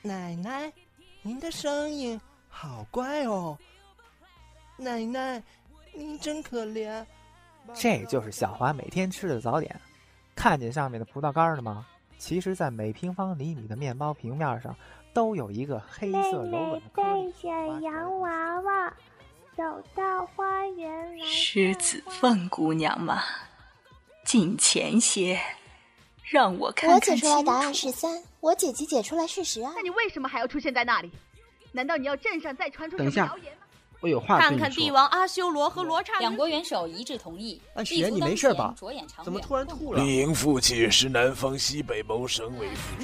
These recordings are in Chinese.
奶奶，您的声音好乖哦。奶奶，您真可怜。这就是小华每天吃的早点。看见上面的葡萄干了吗？其实，在每平方厘米的面包平面上，都有一个黑色柔软的颗粒。带着洋娃娃走到花园来。狮子凤姑娘吗，近前些，让我看看我解出来答案是三，我姐姐解出来是十二。那你为什么还要出现在那里？难道你要镇上再传出什么谣言吗？我有话看看帝王阿修罗和罗刹，两国元首一致同意。安雪，你没事吧？怎么突然吐了？李莹父亲是南方西北谋省委副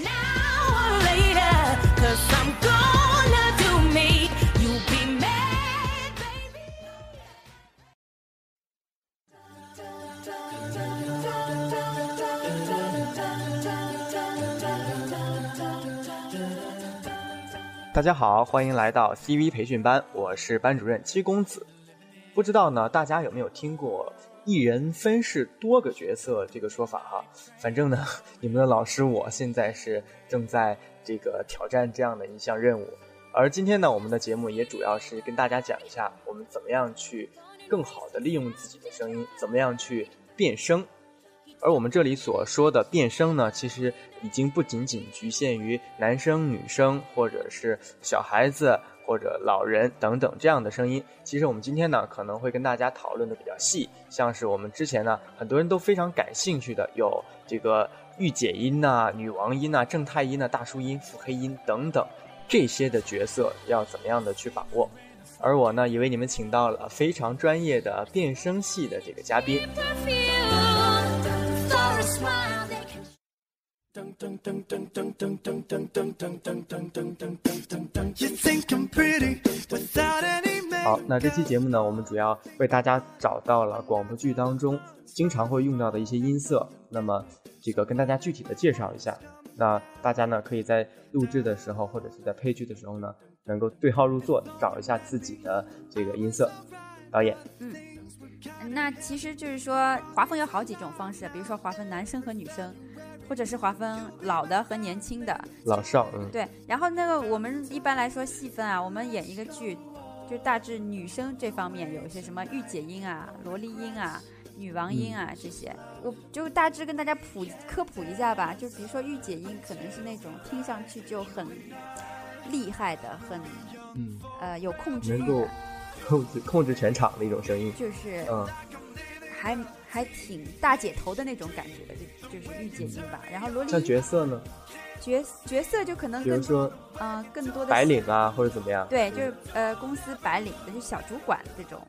大家好，欢迎来到 CV 培训班，我是班主任七公子。不知道呢，大家有没有听过一人分饰多个角色这个说法哈？反正呢，你们的老师我现在是正在这个挑战这样的一项任务。而今天呢，我们的节目也主要是跟大家讲一下，我们怎么样去更好的利用自己的声音，怎么样去变声。而我们这里所说的变声呢，其实已经不仅仅局限于男生、女生，或者是小孩子或者老人等等这样的声音。其实我们今天呢，可能会跟大家讨论的比较细，像是我们之前呢，很多人都非常感兴趣的，有这个御姐音呐、女王音呐、正太音呐、大叔音、腹黑音等等这些的角色要怎么样的去把握。而我呢，也为你们请到了非常专业的变声系的这个嘉宾。好，那这期节目呢，我们主要为大家找到了广播剧当中经常会用到的一些音色，那么这个跟大家具体的介绍一下。那大家呢，可以在录制的时候或者是在配剧的时候呢，能够对号入座，找一下自己的这个音色。导演，嗯。那其实就是说，划分有好几种方式，比如说划分男生和女生，或者是划分老的和年轻的，老少，嗯，对。然后那个我们一般来说细分啊，我们演一个剧，就大致女生这方面有一些什么御姐音啊、萝莉音啊、女王音啊这些，我就大致跟大家普科普一下吧。就比如说御姐音，可能是那种听上去就很厉害的，很嗯呃有控制能够。控制控制全场的一种声音，就是嗯，还还挺大姐头的那种感觉的，就就是御姐音吧。然后罗莉像角色呢，角角色就可能比如说嗯更多的白领啊或者怎么样，对，就是呃公司白领的，就小主管这种，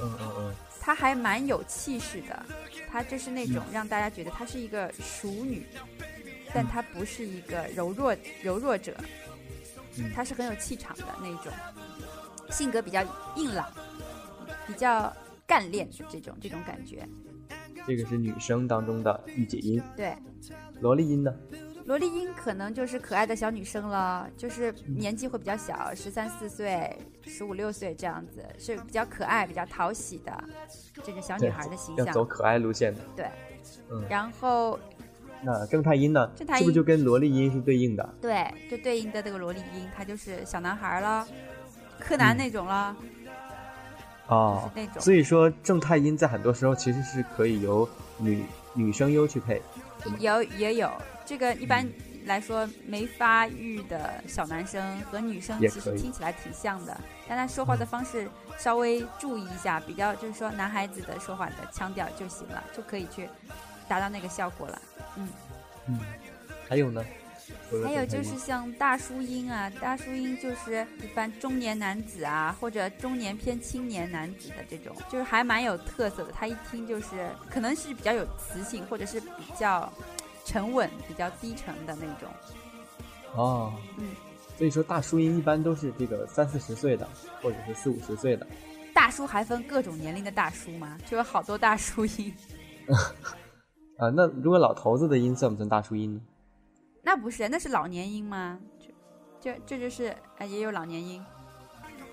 嗯嗯嗯，她还蛮有气势的，她就是那种让大家觉得她是一个熟女，但她不是一个柔弱柔弱者，她是很有气场的那种。性格比较硬朗，比较干练的这种这种感觉。这个是女生当中的御姐音。对，萝莉音呢？萝莉音可能就是可爱的小女生了，就是年纪会比较小，十三四岁、十五六岁这样子，是比较可爱、比较讨喜的这个小女孩的形象。要走可爱路线的。对，嗯。然后，那正太音呢？正太音是不是就跟萝莉音是对应的？对，就对应的这个萝莉音，她就是小男孩了。柯南那种了，哦，那种。所以说正太音在很多时候其实是可以由女女声优去配，有也有。这个一般来说没发育的小男生和女生其实听起来挺像的，但他说话的方式稍微注意一下，比较就是说男孩子的说话的腔调就行了，就可以去达到那个效果了。嗯。嗯，还有呢？还有就是像大叔音啊，大叔音就是一般中年男子啊，或者中年偏青年男子的这种，就是还蛮有特色的。他一听就是可能是比较有磁性，或者是比较沉稳、比较低沉的那种。哦，嗯，所以说大叔音一般都是这个三四十岁的，或者是四五十岁的。大叔还分各种年龄的大叔吗？就有好多大叔音。啊，那如果老头子的音算不算大叔音呢？那不是，那是老年音吗？这这这就是啊，也有老年音。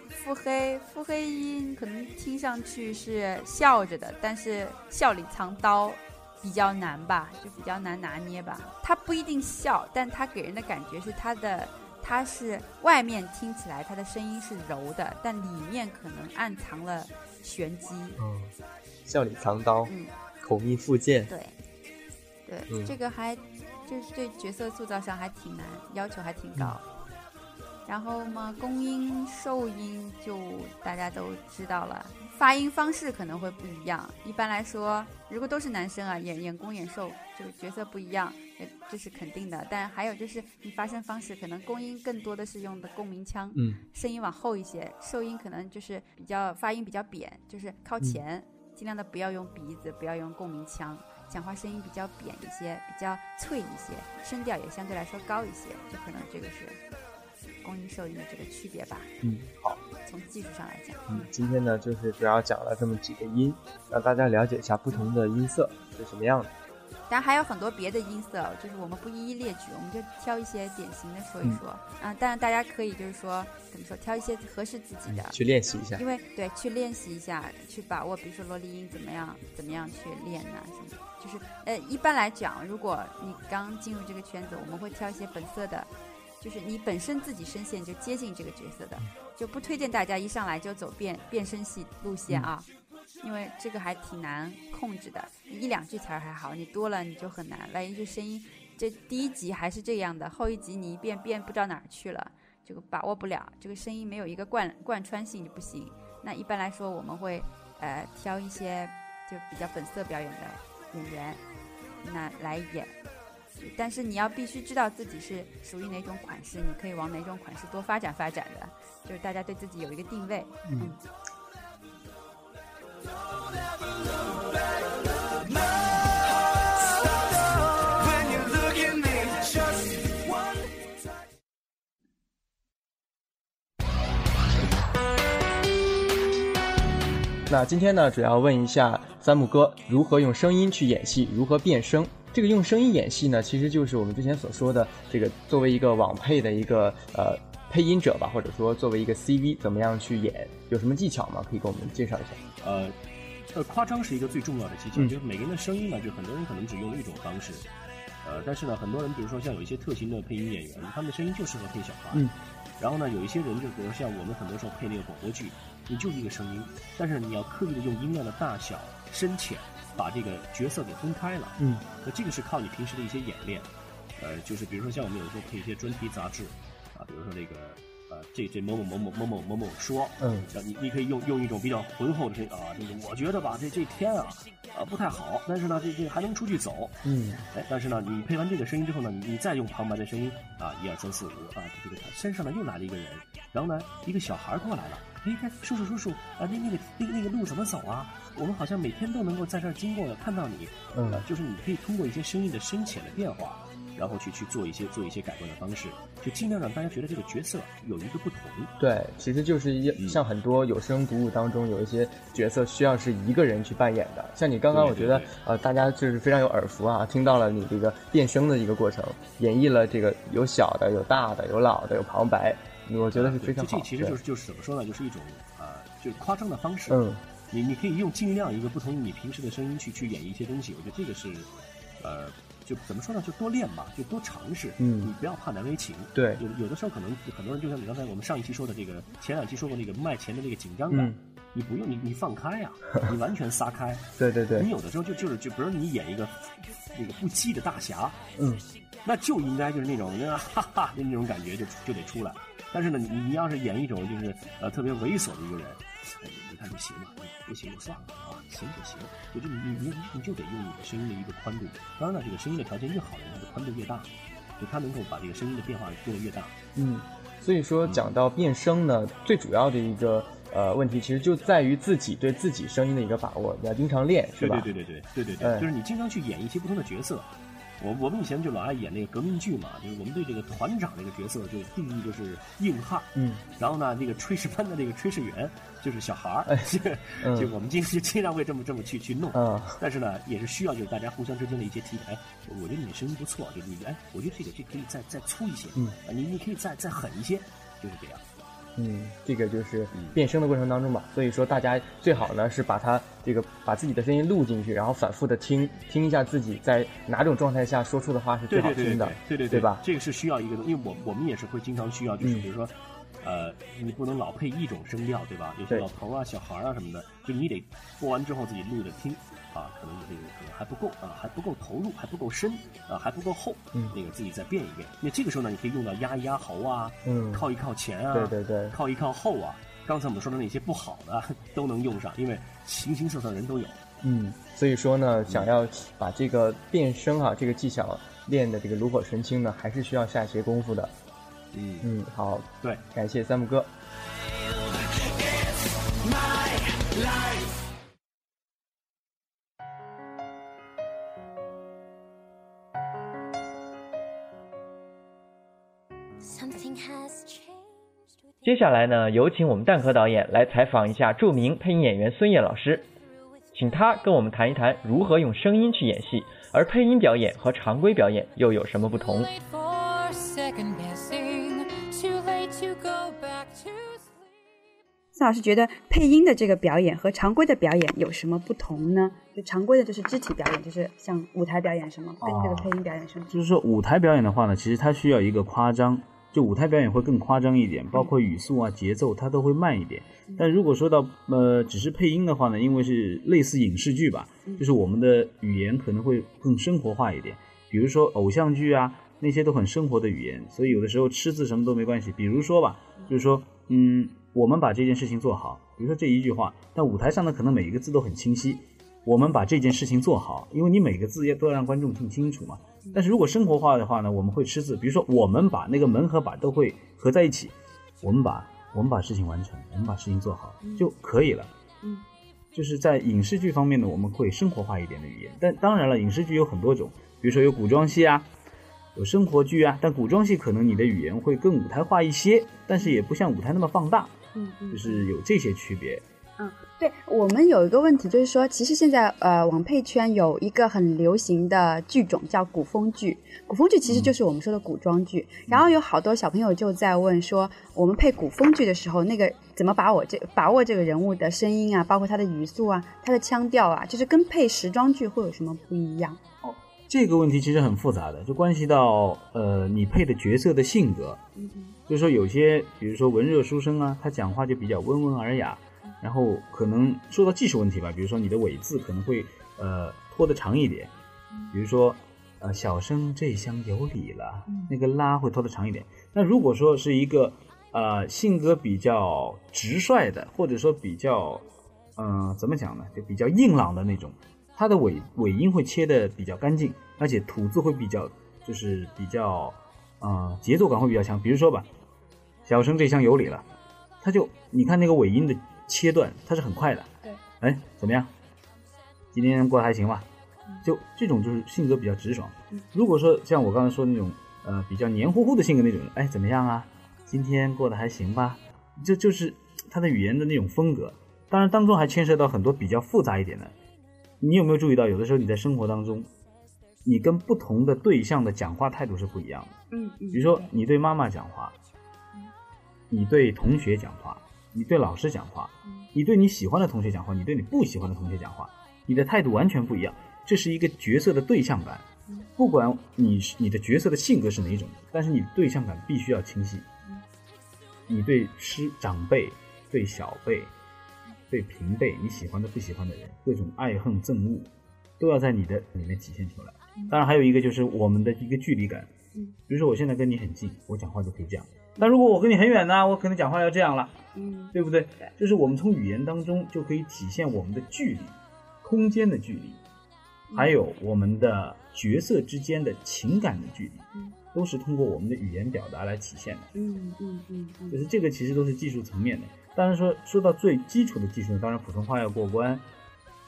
腹黑腹黑音可能听上去是笑着的，但是笑里藏刀，比较难吧，就比较难拿捏吧。他不一定笑，但他给人的感觉是他的，他是外面听起来他的声音是柔的，但里面可能暗藏了玄机。嗯，笑里藏刀，嗯，口蜜腹剑。对，对，这个还就是对角色塑造上还挺难，要求还挺高。然后嘛，公音、受音就大家都知道了，发音方式可能会不一样。一般来说，如果都是男生啊，演演公演受，就角色不一样，这是肯定的。但还有就是，你发声方式可能公音更多的是用的共鸣腔，嗯，声音往后一些；受音可能就是比较发音比较扁，就是靠前，尽量的不要用鼻子，不要用共鸣腔，讲话声音比较扁一些，比较脆一些，声调也相对来说高一些，就可能这个是。公音受音的这个区别吧。嗯，好。从技术上来讲，嗯，今天呢就是主要讲了这么几个音，让大家了解一下不同的音色是什么样的。当然还有很多别的音色，就是我们不一一列举，我们就挑一些典型的说一说。啊，当然大家可以就是说怎么说，挑一些合适自己的去练习一下。因为对，去练习一下，去把握，比如说萝莉音怎么样，怎么样去练呢？什么？就是呃，一般来讲，如果你刚进入这个圈子，我们会挑一些本色的。就是你本身自己声线就接近这个角色的，就不推荐大家一上来就走变变声系路线啊，因为这个还挺难控制的。一两句词儿还好，你多了你就很难。万一这声音，这第一集还是这样的，后一集你一变变不知道哪儿去了，这个把握不了，这个声音没有一个贯贯穿性就不行。那一般来说，我们会呃挑一些就比较本色表演的演员，那来演。但是你要必须知道自己是属于哪种款式，你可以往哪种款式多发展发展的，就是大家对自己有一个定位。嗯。那今天呢，主要问一下三木哥如何用声音去演戏，如何变声。这个用声音演戏呢，其实就是我们之前所说的这个作为一个网配的一个呃配音者吧，或者说作为一个 CV，怎么样去演，有什么技巧吗？可以给我们介绍一下。呃，呃，夸张是一个最重要的技巧，就是每个人的声音呢，就很多人可能只用一种方式，呃，但是呢，很多人比如说像有一些特型的配音演员，他们的声音就适合配小孩，嗯，然后呢，有一些人就比如像我们很多时候配那个广播剧，你就是一个声音，但是你要刻意的用音量的大小、深浅。把这个角色给分开了，嗯，那这个是靠你平时的一些演练，呃，就是比如说像我们有时候配一些专题杂志，啊，比如说这个，呃，这这某某某某某某某某说，嗯，你你可以用用一种比较浑厚的声音啊，这个我觉得吧，这这天啊，啊不太好，但是呢，这这还能出去走，嗯，哎，但是呢，你配完这个声音之后呢，你你再用旁白的声音啊，一二三四五啊，这个身上呢又来了一个人，然后呢，一个小孩过来了，哎，叔叔叔叔啊，那那个那个那个路怎么走啊？我们好像每天都能够在这儿经过的，看到你，嗯，就是你可以通过一些声音的深浅的变化，然后去去做一些做一些改观的方式，就尽量让大家觉得这个角色有一个不同。对，其实就是一像很多有声读物当中有一些角色需要是一个人去扮演的，像你刚刚我觉得呃大家就是非常有耳福啊，听到了你这个变声的一个过程，演绎了这个有小的、有大的、有老的、有旁白，我觉得是非常好。这其实就是就是怎么说呢，就是一种呃就是夸张的方式。嗯。你你可以用尽量一个不同于你平时的声音去去演绎一些东西，我觉得这个是，呃，就怎么说呢，就多练吧，就多尝试。嗯，你不要怕难为情。对，有有的时候可能很多人就像你刚才我们上一期说的这个，前两期说过那个卖钱的那个紧张感，你不用你你放开呀，你完全撒开。对对对。你有的时候就就是就比如你演一个那个不羁的大侠，嗯，那就应该就是那种那 哈哈的那种感觉就就得出来。但是呢，你你要是演一种就是呃特别猥琐的一个人。哎你看就行嘛，不行就算了啊，行就行。就就你你你就得用你的声音的一个宽度。当然了，这个声音的条件越好的人它的宽度越大，就他能够把这个声音的变化做得越大。嗯，所以说讲到变声呢，最主要的一个呃问题，其实就在于自己对自己声音的一个把握，你要经常练，是吧？对对对对对对对，就是你经常去演一些不同的角色，我我们以前就老爱演那个革命剧嘛，就是我们对这个团长这个角色就定义就是硬汉，嗯，然后呢，这个炊事班的这个炊事员就是小孩儿，嗯就我们经就经常会这么这么去去弄，嗯，但是呢，也是需要就是大家互相之间的一些提哎，我觉得你声音不错，就是你哎，我觉得这个这可以再再粗一些，嗯，你你可以再再狠一些，就是这样。嗯，这个就是变声的过程当中吧，所以说大家最好呢是把它这个把自己的声音录进去，然后反复的听听一下自己在哪种状态下说出的话是最好听的，对对对吧？这个是需要一个，因为我我们也是会经常需要，就是比如说，呃，你不能老配一种声调，对吧？有些老头啊、小孩啊什么的，就你得播完之后自己录着听。啊，可能这个可能还不够啊，还不够投入，还不够深啊，还不够厚。嗯，那个自己再变一变。那这个时候呢，你可以用到压一压喉啊，嗯，靠一靠前啊，对对对，靠一靠后啊。刚才我们说的那些不好的都能用上，因为形形色色人都有。嗯，所以说呢，想要把这个变声啊这个技巧练的这个炉火纯青呢，还是需要下一些功夫的。嗯嗯，好，对，感谢三木哥。接下来呢，有请我们蛋壳导演来采访一下著名配音演员孙烨老师，请他跟我们谈一谈如何用声音去演戏，而配音表演和常规表演又有什么不同。孙老师觉得配音的这个表演和常规的表演有什么不同呢？就常规的就是肢体表演，就是像舞台表演什么，跟这个配音表演什么？就是说舞台表演的话呢，其实它需要一个夸张。就舞台表演会更夸张一点，包括语速啊、节奏，它都会慢一点。但如果说到呃，只是配音的话呢，因为是类似影视剧吧，就是我们的语言可能会更生活化一点。比如说偶像剧啊，那些都很生活的语言，所以有的时候吃字什么都没关系。比如说吧，就是说，嗯，我们把这件事情做好，比如说这一句话，但舞台上呢，可能每一个字都很清晰。我们把这件事情做好，因为你每个字也都要让观众听清楚嘛。但是如果生活化的话呢，我们会吃字。比如说，我们把那个门和把都会合在一起，我们把我们把事情完成，我们把事情做好就可以了。嗯，就是在影视剧方面呢，我们会生活化一点的语言。但当然了，影视剧有很多种，比如说有古装戏啊，有生活剧啊。但古装戏可能你的语言会更舞台化一些，但是也不像舞台那么放大。嗯嗯，就是有这些区别。嗯，对我们有一个问题，就是说，其实现在呃，网配圈有一个很流行的剧种叫古风剧。古风剧其实就是我们说的古装剧。嗯、然后有好多小朋友就在问说，我们配古风剧的时候，那个怎么把我这把握这个人物的声音啊，包括他的语速啊，他的腔调啊，就是跟配时装剧会有什么不一样？哦，这个问题其实很复杂的，就关系到呃你配的角色的性格。就是说有些，比如说文弱书生啊，他讲话就比较温文尔雅。然后可能说到技术问题吧，比如说你的尾字可能会呃拖得长一点，比如说呃小生这厢有礼了，那个拉会拖得长一点。那如果说是一个呃性格比较直率的，或者说比较嗯、呃、怎么讲呢，就比较硬朗的那种，他的尾尾音会切的比较干净，而且吐字会比较就是比较呃节奏感会比较强。比如说吧，小生这厢有礼了，他就你看那个尾音的。切断它是很快的，对，哎，怎么样？今天过得还行吧？就这种就是性格比较直爽。如果说像我刚才说的那种，呃，比较黏糊糊的性格那种，哎，怎么样啊？今天过得还行吧？这就是他的语言的那种风格。当然，当中还牵涉到很多比较复杂一点的。你有没有注意到，有的时候你在生活当中，你跟不同的对象的讲话态度是不一样的。嗯嗯。比如说，你对妈妈讲话，你对同学讲话。你对老师讲话，你对你喜欢的同学讲话，你对你不喜欢的同学讲话，你的态度完全不一样。这是一个角色的对象感，不管你你的角色的性格是哪一种，但是你对象感必须要清晰。你对师长辈、对小辈、对平辈，你喜欢的不喜欢的人，各种爱恨憎恶，都要在你的里面体现出来。当然，还有一个就是我们的一个距离感。比如说我现在跟你很近，我讲话就可以这样。但如果我跟你很远呢，我可能讲话要这样了，嗯，对不对？就是我们从语言当中就可以体现我们的距离、空间的距离，还有我们的角色之间的情感的距离，都是通过我们的语言表达来体现的。嗯嗯嗯嗯，就是这个其实都是技术层面的。当然说说到最基础的技术呢，当然普通话要过关，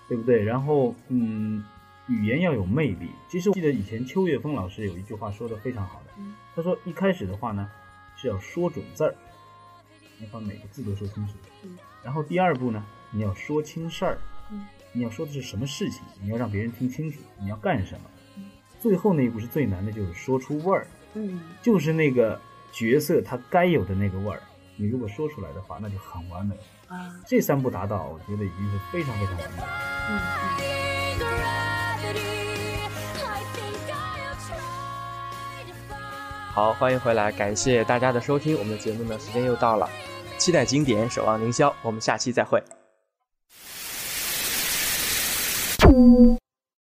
对不对？然后嗯，语言要有魅力。其实我记得以前邱岳峰老师有一句话说的非常好的，他说一开始的话呢是要说准字儿，要把每个字都说清楚。然后第二步呢，你要说清事儿，你要说的是什么事情，你要让别人听清楚你要干什么。最后那一步是最难的，就是说出味儿，嗯，就是那个角色他该有的那个味儿。你如果说出来的话，那就很完美。啊，这三步达到，我觉得已经是非常非常完美了。好，欢迎回来，感谢大家的收听。我们的节目呢，时间又到了，期待经典，守望凌霄，我们下期再会。